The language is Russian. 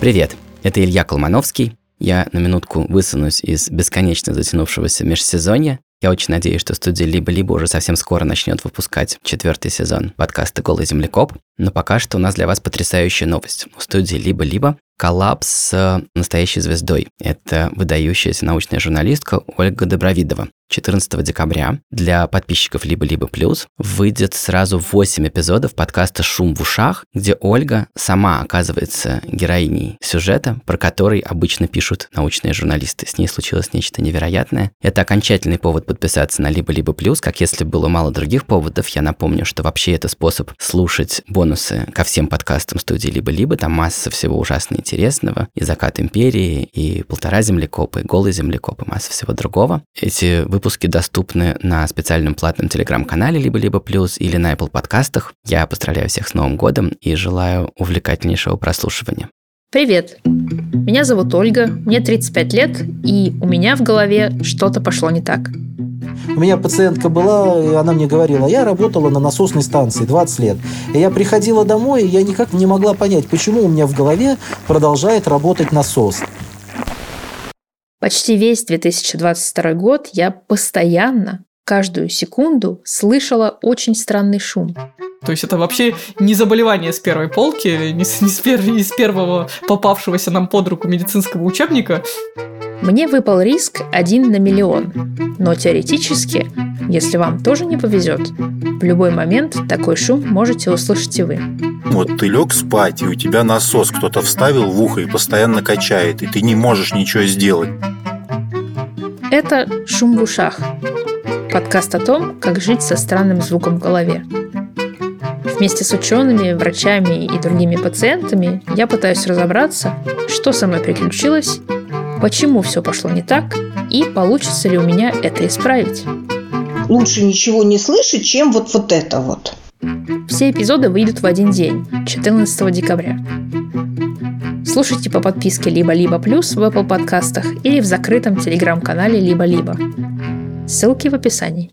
Привет, это Илья Колмановский. Я на минутку высунусь из бесконечно затянувшегося межсезонья. Я очень надеюсь, что студия «Либо-либо» уже совсем скоро начнет выпускать четвертый сезон подкаста «Голый землекоп». Но пока что у нас для вас потрясающая новость. У студии «Либо-либо» коллапс с настоящей звездой. Это выдающаяся научная журналистка Ольга Добровидова. 14 декабря для подписчиков «Либо-либо плюс» выйдет сразу 8 эпизодов подкаста «Шум в ушах», где Ольга сама оказывается героиней сюжета, про который обычно пишут научные журналисты. С ней случилось нечто невероятное. Это окончательный повод подписаться на «Либо-либо плюс», как если было мало других поводов. Я напомню, что вообще это способ слушать бонусы ко всем подкастам студии «Либо-либо». Там масса всего ужасно интересного. И «Закат империи», и «Полтора землекопа», и «Голый землекоп», и масса всего другого. Эти Выпуски доступны на специальном платном телеграм-канале «Либо-либо плюс» или на Apple подкастах. Я поздравляю всех с Новым годом и желаю увлекательнейшего прослушивания. Привет! Меня зовут Ольга, мне 35 лет, и у меня в голове что-то пошло не так. У меня пациентка была, и она мне говорила, я работала на насосной станции 20 лет. И я приходила домой, и я никак не могла понять, почему у меня в голове продолжает работать насос. Почти весь 2022 год я постоянно, каждую секунду слышала очень странный шум. То есть это вообще не заболевание с первой полки, не с, не с, пер, не с первого попавшегося нам под руку медицинского учебника. Мне выпал риск один на миллион. Но теоретически, если вам тоже не повезет, в любой момент такой шум можете услышать и вы. Вот ты лег спать, и у тебя насос кто-то вставил в ухо и постоянно качает, и ты не можешь ничего сделать. Это «Шум в ушах» – подкаст о том, как жить со странным звуком в голове. Вместе с учеными, врачами и другими пациентами я пытаюсь разобраться, что со мной приключилось, почему все пошло не так и получится ли у меня это исправить. Лучше ничего не слышать, чем вот, вот это вот. Все эпизоды выйдут в один день, 14 декабря. Слушайте по подписке «Либо-либо плюс» в Apple подкастах или в закрытом телеграм-канале «Либо-либо». Ссылки в описании.